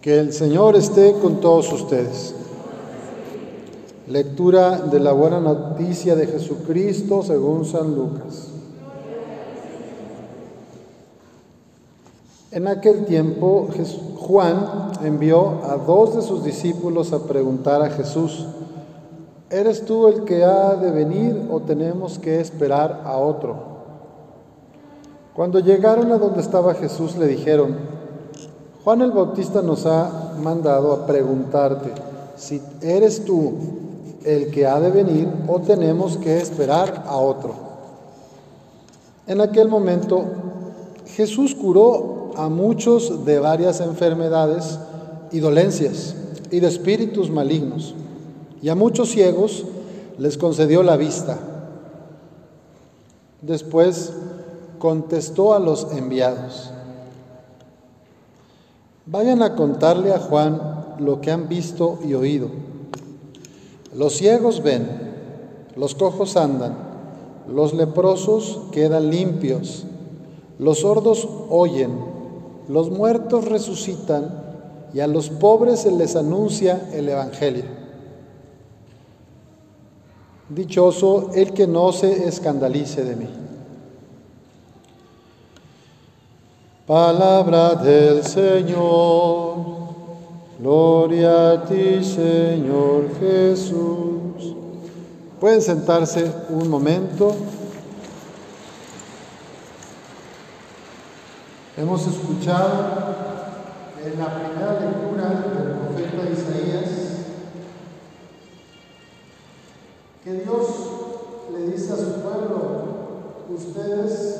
Que el Señor esté con todos ustedes. Lectura de la buena noticia de Jesucristo según San Lucas. En aquel tiempo Juan envió a dos de sus discípulos a preguntar a Jesús, ¿eres tú el que ha de venir o tenemos que esperar a otro? Cuando llegaron a donde estaba Jesús le dijeron, Juan el Bautista nos ha mandado a preguntarte si eres tú el que ha de venir o tenemos que esperar a otro. En aquel momento Jesús curó a muchos de varias enfermedades y dolencias y de espíritus malignos, y a muchos ciegos les concedió la vista. Después contestó a los enviados. Vayan a contarle a Juan lo que han visto y oído. Los ciegos ven, los cojos andan, los leprosos quedan limpios, los sordos oyen, los muertos resucitan y a los pobres se les anuncia el Evangelio. Dichoso el que no se escandalice de mí. Palabra del Señor. Gloria a ti, Señor Jesús. Pueden sentarse un momento. Hemos escuchado en la primera lectura del profeta Isaías que Dios le dice a su pueblo, ustedes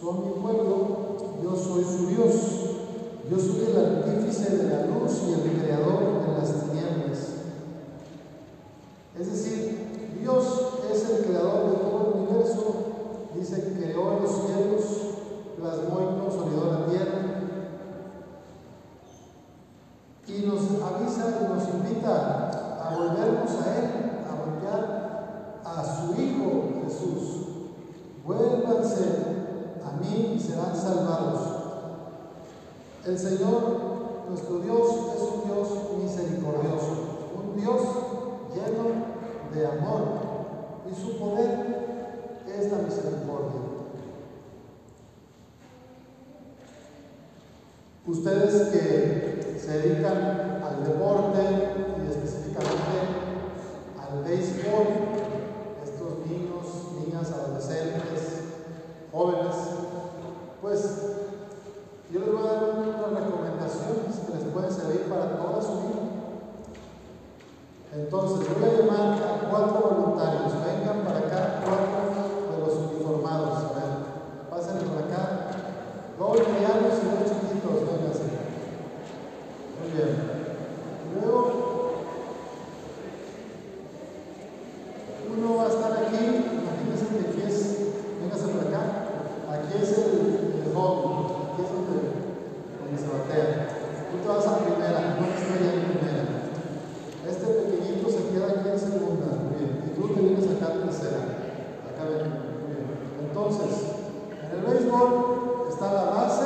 son mi pueblo, yo soy su Dios. Yo soy el artífice de la luz y el creador de las tinieblas. Es decir, Dios es el creador de todo el universo. Dice que creó los cielos, plasmó y consolidó la tierra. Y nos avisa y nos invita a volvernos a Él, a volver a su Hijo Jesús. Vuélvanse a mí y serán salvados. El Señor, nuestro Dios, es un Dios misericordioso, un Dios lleno de amor y su poder es la misericordia. Ustedes que se dedican al deporte y específicamente al béisbol, estos niños, niñas, adolescentes, jóvenes, pues yo les voy a dar unas recomendaciones que les pueden servir para toda su vida. Entonces, voy a llamar a cuatro voluntarios. Vengan para acá, cuatro de los uniformados. A ver, pasen por acá. Dos medianos y dos chiquitos, vénganse. Muy bien. Luego, uno va a estar aquí. Imagínense que aquí es, véngase por acá. Aquí es el, el hobby aquí es donde, donde se batea. Tú te vas a primera, no estoy en primera. Este pequeñito se queda aquí en segunda, muy bien. Y tú te vienes acá en tercera. Acá ven, muy bien. Entonces, en el béisbol está la base,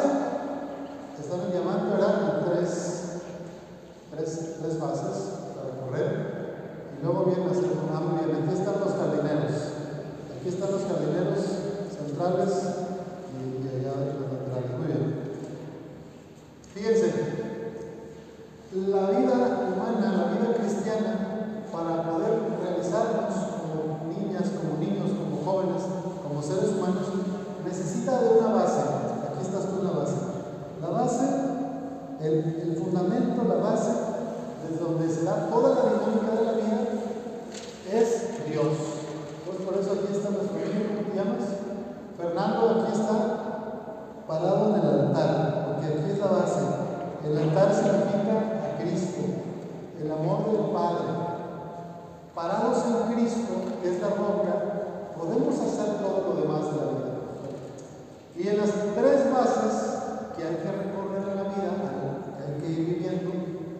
están en diamante, ¿verdad? Tres, tres, tres bases para correr. Y luego viene la segunda. Ah, muy bien. Aquí están los jardineros. Aquí están los jardineros centrales Fíjense, la vida humana, la vida cristiana, para poder realizarnos como niñas, como niños, como jóvenes, como seres humanos, necesita de una base. Aquí estás tú la base. La base, el, el fundamento, la base, desde donde se da toda la dinámica de la vida, es Dios. Pues por eso aquí está nuestro niño, ¿cómo te llamas? Fernando, aquí está parado en el altar porque aquí es la base. El altar significa a Cristo, el amor del Padre. Parados en Cristo, que es la roca, podemos hacer todo lo demás de la vida. Y en las tres bases que hay que recorrer en la vida, que hay que ir viviendo,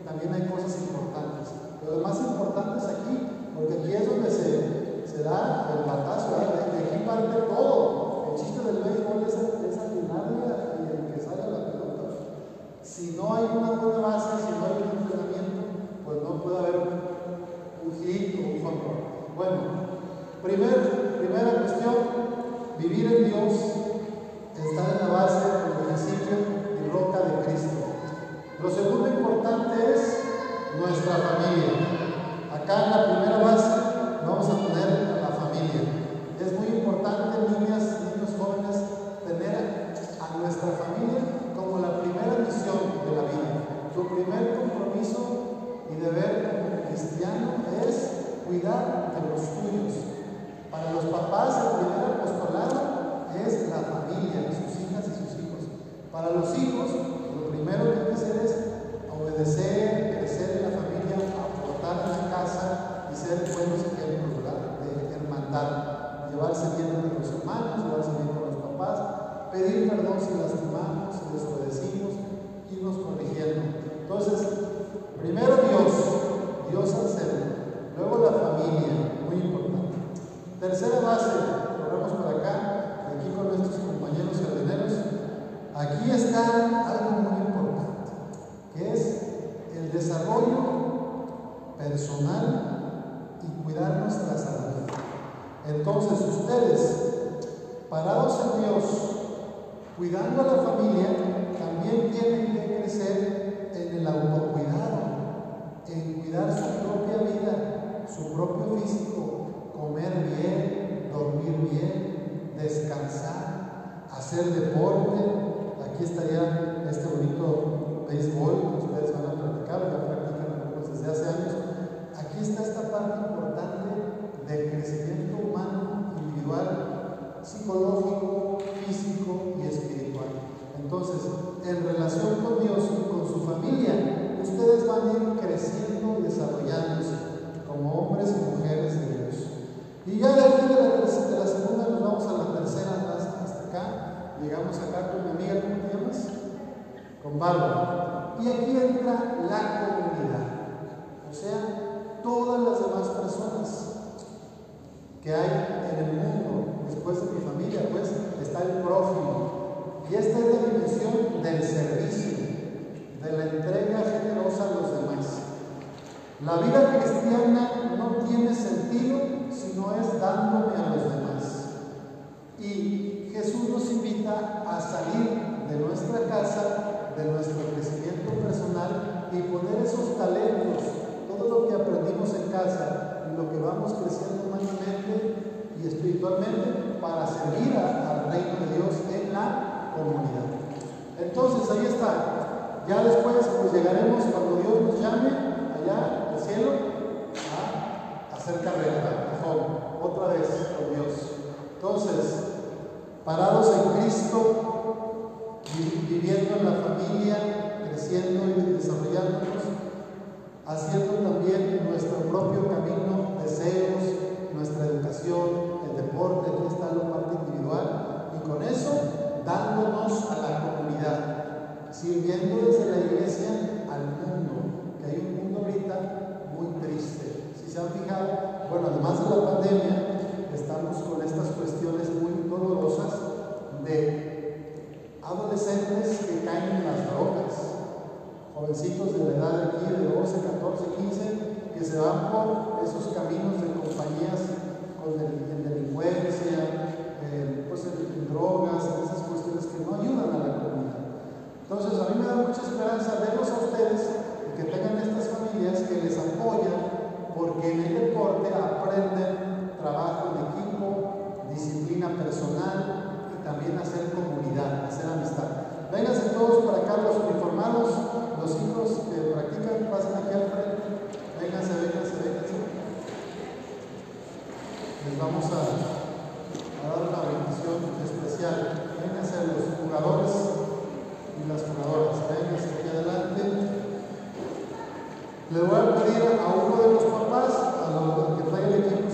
también hay cosas importantes. Pero lo más importante es aquí, porque aquí es donde se, se da el batazo, de aquí parte todo. Obedecer, crecer en la familia, aportar en la casa y ser buenos ejemplos de hermandad. Llevarse bien con los hermanos, llevarse bien con los papás, pedir perdón si lastimamos, si desobedecimos, irnos corrigiendo. Entonces, primero Dios, Dios al centro, luego la familia, muy importante. Tercera base, corremos para acá, aquí con nuestros compañeros jardineros. Aquí está algo muy importante, que es personal y cuidar nuestra salud. Entonces, ustedes, parados en Dios, cuidando a la familia, también tienen que crecer en el autocuidado, en cuidar su propia vida, su propio físico, comer bien, dormir bien, descansar, hacer deporte. Aquí estaría este bonito béisbol que ustedes van a practicar, ya practican algunos desde hace años. Aquí está esta parte importante del crecimiento humano, individual, psicológico, físico y espiritual. Entonces, en relación con Dios y con su familia, ustedes van a ir creciendo y desarrollándose como hombres y mujeres de Dios. Y ya de aquí de la, de la segunda nos vamos a la tercera hasta, hasta acá. Llegamos acá con mi amiga, ¿cómo te llamas? Y aquí entra la comunidad. O sea, todas las demás personas que hay en el mundo, después de mi familia, pues está el prójimo. Y esta es la dimensión del servicio, de la entrega generosa a los demás. La vida cristiana no tiene sentido si no es dándome a los demás. Y Jesús nos invita a salir de nuestra casa, de nuestro crecimiento personal y poner esos talentos, todo lo que aprendimos en casa y lo que vamos creciendo humanamente y espiritualmente para servir al reino de Dios en la comunidad. Entonces ahí está. Ya después pues llegaremos cuando Dios nos llame allá al cielo a hacer carrera, otra vez con Dios. Entonces, parados en Cristo, viviendo en la familia, creciendo y desarrollándonos, haciendo también nuestro propio camino, deseos, nuestra educación, el deporte, aquí está la parte individual, y con eso dándonos a la comunidad, sirviendo desde la iglesia al mundo, que hay un mundo ahorita muy triste. Si se han fijado, bueno, además de la pandemia, estamos con estas cuestiones amor vamos a, dar una bendición especial. Vénganse los jugadores y las jugadoras, vénganse aquí adelante. Le voy a pedir a uno de los papás, a los que trae el equipo,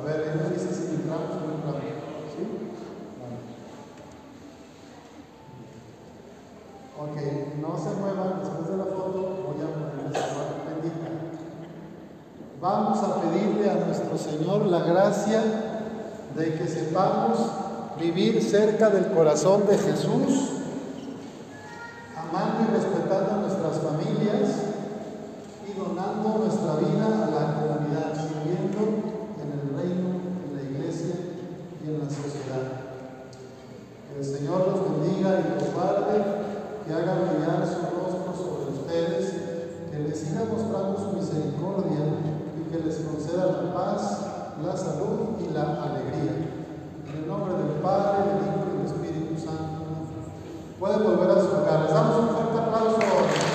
A ver, él me dice si entramos o no entramos. ¿Sí? Vale. Ok, no se muevan. Después de la foto voy a ponerles a bendita. Vamos a pedirle a nuestro Señor la gracia de que sepamos vivir cerca del corazón de Jesús conceda la paz, la salud y la alegría. En el nombre del Padre, del Hijo y del Espíritu Santo. Pueden volver a sus hogares. Damos un fuerte aplauso.